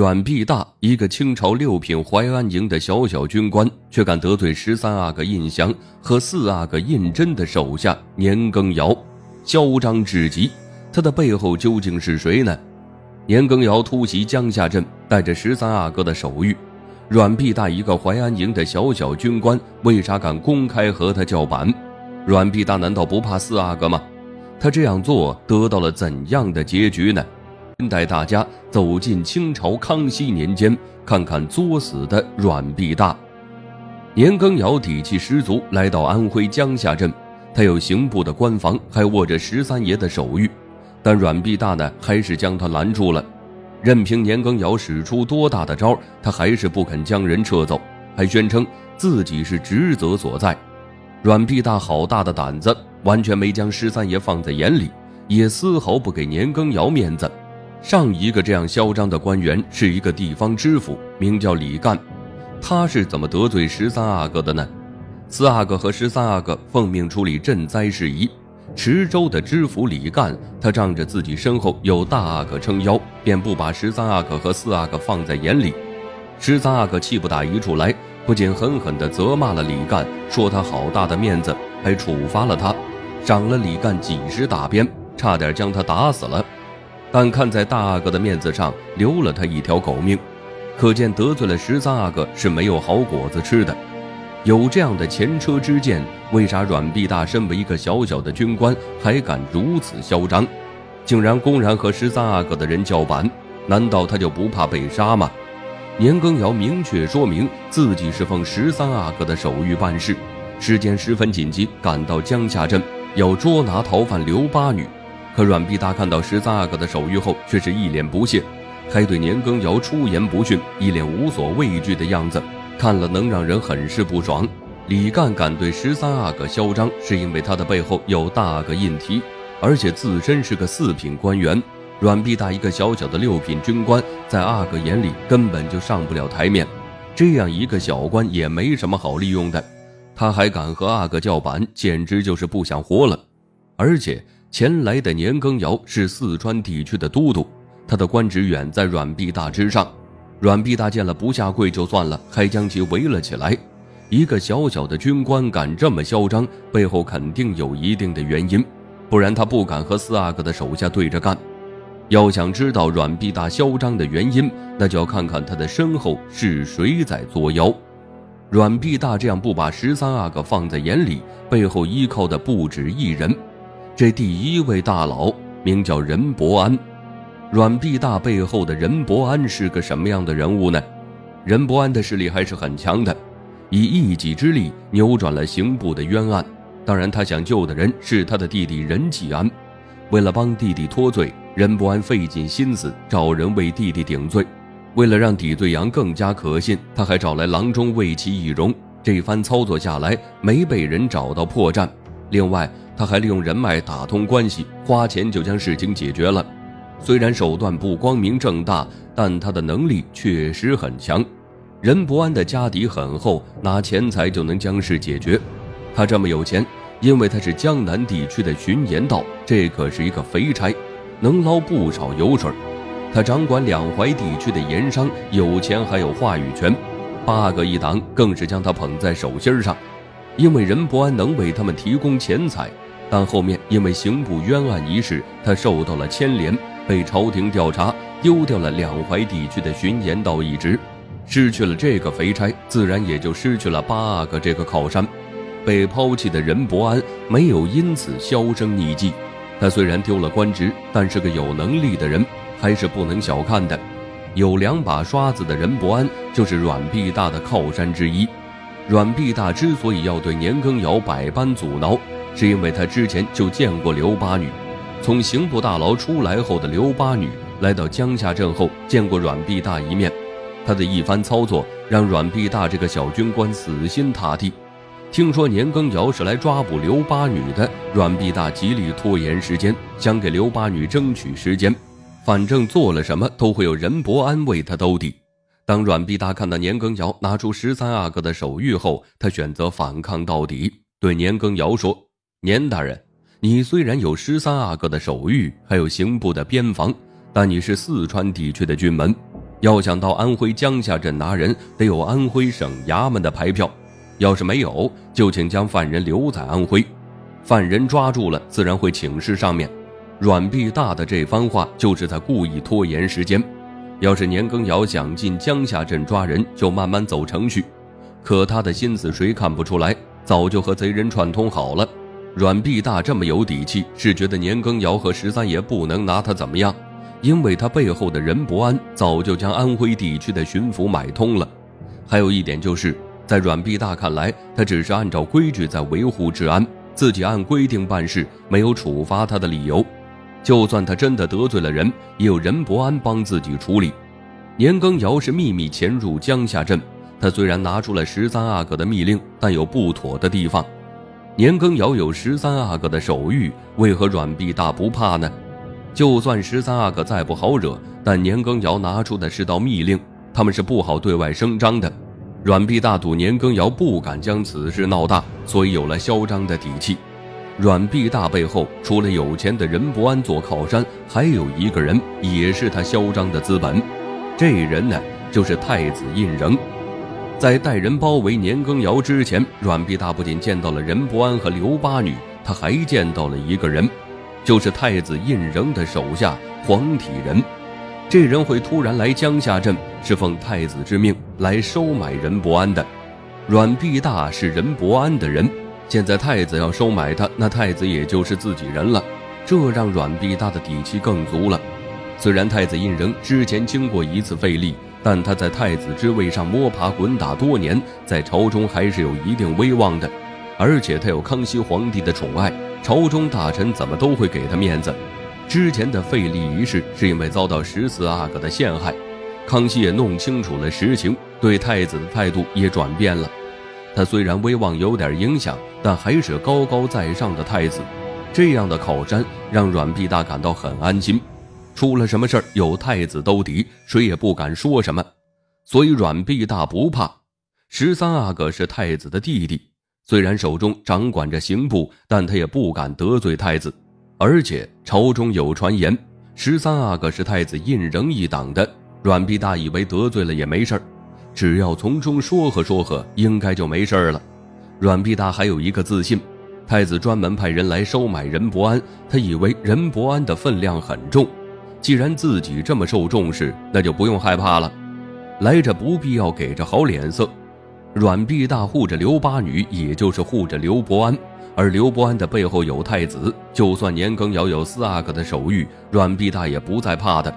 阮必大，一个清朝六品淮安营的小小军官，却敢得罪十三阿哥胤祥和四阿哥胤禛的手下年羹尧，嚣张至极。他的背后究竟是谁呢？年羹尧突袭江夏镇，带着十三阿哥的手谕。阮必大一个淮安营的小小军官，为啥敢公开和他叫板？阮必大难道不怕四阿哥吗？他这样做得到了怎样的结局呢？带大家走进清朝康熙年间，看看作死的阮必大。年羹尧底气十足，来到安徽江夏镇，他有刑部的官房，还握着十三爷的手谕，但阮必大呢，还是将他拦住了。任凭年羹尧使出多大的招，他还是不肯将人撤走，还宣称自己是职责所在。阮必大好大的胆子，完全没将十三爷放在眼里，也丝毫不给年羹尧面子。上一个这样嚣张的官员是一个地方知府，名叫李干。他是怎么得罪十三阿哥的呢？四阿哥和十三阿哥奉命处理赈灾事宜，池州的知府李干，他仗着自己身后有大阿哥撑腰，便不把十三阿哥和四阿哥放在眼里。十三阿哥气不打一处来，不仅狠狠地责骂了李干，说他好大的面子，还处罚了他，赏了李干几十大鞭，差点将他打死了。但看在大阿哥的面子上，留了他一条狗命，可见得罪了十三阿哥是没有好果子吃的。有这样的前车之鉴，为啥阮必大身为一个小小的军官，还敢如此嚣张，竟然公然和十三阿哥的人叫板？难道他就不怕被杀吗？年羹尧明确说明自己是奉十三阿哥的手谕办事，时间十分紧急，赶到江夏镇要捉拿逃犯刘八女。可阮必大看到十三阿哥的手谕后，却是一脸不屑，还对年羹尧出言不逊，一脸无所畏惧的样子，看了能让人很是不爽。李干敢对十三阿哥嚣张，是因为他的背后有大阿哥胤提，而且自身是个四品官员。阮必大一个小小的六品军官，在阿哥眼里根本就上不了台面，这样一个小官也没什么好利用的，他还敢和阿哥叫板，简直就是不想活了，而且。前来的年羹尧是四川地区的都督，他的官职远在阮必大之上。阮必大见了不下跪就算了，还将其围了起来。一个小小的军官敢这么嚣张，背后肯定有一定的原因，不然他不敢和四阿哥的手下对着干。要想知道阮必大嚣张的原因，那就要看看他的身后是谁在作妖。阮必大这样不把十三阿哥放在眼里，背后依靠的不止一人。这第一位大佬名叫任伯安，阮必大背后的任伯安是个什么样的人物呢？任伯安的势力还是很强的，以一己之力扭转了刑部的冤案。当然，他想救的人是他的弟弟任继安。为了帮弟弟脱罪，任伯安费尽心思找人为弟弟顶罪。为了让抵罪羊更加可信，他还找来郎中为其易容。这番操作下来，没被人找到破绽。另外，他还利用人脉打通关系，花钱就将事情解决了。虽然手段不光明正大，但他的能力确实很强。任伯安的家底很厚，拿钱财就能将事解决。他这么有钱，因为他是江南地区的巡盐道，这可是一个肥差，能捞不少油水。他掌管两淮地区的盐商，有钱还有话语权。八个一党更是将他捧在手心上，因为任伯安能为他们提供钱财。但后面因为刑部冤案一事，他受到了牵连，被朝廷调查，丢掉了两淮地区的巡盐道一职，失去了这个肥差，自然也就失去了八阿哥这个靠山。被抛弃的任伯安没有因此销声匿迹，他虽然丢了官职，但是个有能力的人，还是不能小看的。有两把刷子的任伯安就是阮必大的靠山之一。阮必大之所以要对年羹尧百般阻挠。是因为他之前就见过刘八女，从刑部大牢出来后的刘八女来到江夏镇后见过阮必大一面，他的一番操作让阮必大这个小军官死心塌地。听说年羹尧是来抓捕刘八女的，阮必大极力拖延时间，想给刘八女争取时间，反正做了什么都会有任伯安为他兜底。当阮必大看到年羹尧拿出十三阿哥的手谕后，他选择反抗到底，对年羹尧说。年大人，你虽然有十三阿哥的手谕，还有刑部的边防，但你是四川地区的军门，要想到安徽江夏镇拿人，得有安徽省衙门的牌票。要是没有，就请将犯人留在安徽。犯人抓住了，自然会请示上面。阮必大的这番话，就是在故意拖延时间。要是年羹尧想进江夏镇抓人，就慢慢走程序。可他的心思谁看不出来？早就和贼人串通好了。阮必大这么有底气，是觉得年羹尧和十三爷不能拿他怎么样，因为他背后的任伯安早就将安徽地区的巡抚买通了。还有一点就是，在阮必大看来，他只是按照规矩在维护治安，自己按规定办事，没有处罚他的理由。就算他真的得罪了人，也有任伯安帮自己处理。年羹尧是秘密潜入江夏镇。他虽然拿出了十三阿哥的密令，但有不妥的地方。年羹尧有十三阿哥的手谕，为何阮必大不怕呢？就算十三阿哥再不好惹，但年羹尧拿出的是道密令，他们是不好对外声张的。阮必大赌年羹尧不敢将此事闹大，所以有了嚣张的底气。阮必大背后除了有钱的任伯安做靠山，还有一个人也是他嚣张的资本。这人呢，就是太子胤禛。在带人包围年羹尧之前，阮必大不仅见到了任伯安和刘八女，他还见到了一个人，就是太子胤禛的手下黄体仁。这人会突然来江夏镇，是奉太子之命来收买任伯安的。阮必大是任伯安的人，现在太子要收买他，那太子也就是自己人了，这让阮必大的底气更足了。虽然太子胤禛之前经过一次废立。但他在太子之位上摸爬滚打多年，在朝中还是有一定威望的，而且他有康熙皇帝的宠爱，朝中大臣怎么都会给他面子。之前的废立仪式是因为遭到十四阿哥的陷害，康熙也弄清楚了实情，对太子的态度也转变了。他虽然威望有点影响，但还是高高在上的太子，这样的靠山让阮必大感到很安心。出了什么事儿，有太子兜底，谁也不敢说什么，所以阮必大不怕。十三阿哥是太子的弟弟，虽然手中掌管着刑部，但他也不敢得罪太子。而且朝中有传言，十三阿哥是太子胤禛一党的。阮必大以为得罪了也没事儿，只要从中说和说和，应该就没事儿了。阮必大还有一个自信，太子专门派人来收买任伯安，他以为任伯安的分量很重。既然自己这么受重视，那就不用害怕了。来者不必要给着好脸色。阮必大护着刘八女，也就是护着刘伯安。而刘伯安的背后有太子，就算年羹尧有四阿哥的手谕，阮必大也不再怕的。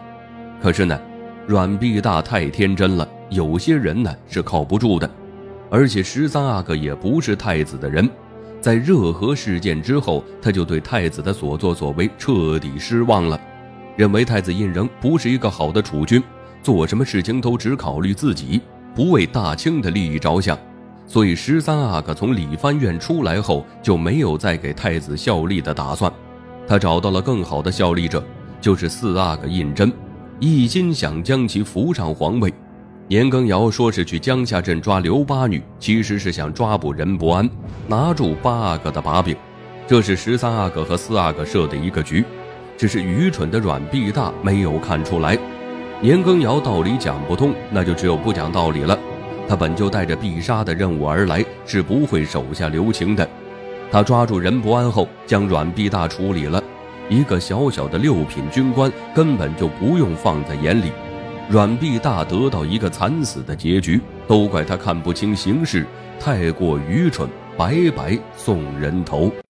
可是呢，阮必大太天真了，有些人呢是靠不住的。而且十三阿哥也不是太子的人，在热河事件之后，他就对太子的所作所为彻底失望了。认为太子胤禛不是一个好的储君，做什么事情都只考虑自己，不为大清的利益着想。所以十三阿哥从理藩院出来后，就没有再给太子效力的打算。他找到了更好的效力者，就是四阿哥胤禛，一心想将其扶上皇位。年羹尧说是去江夏镇抓刘八女，其实是想抓捕任伯安，拿住八阿哥的把柄。这是十三阿哥和四阿哥设的一个局。只是愚蠢的阮必大没有看出来，年羹尧道理讲不通，那就只有不讲道理了。他本就带着必杀的任务而来，是不会手下留情的。他抓住任伯安后，将阮必大处理了。一个小小的六品军官，根本就不用放在眼里。阮必大得到一个惨死的结局，都怪他看不清形势，太过愚蠢，白白送人头。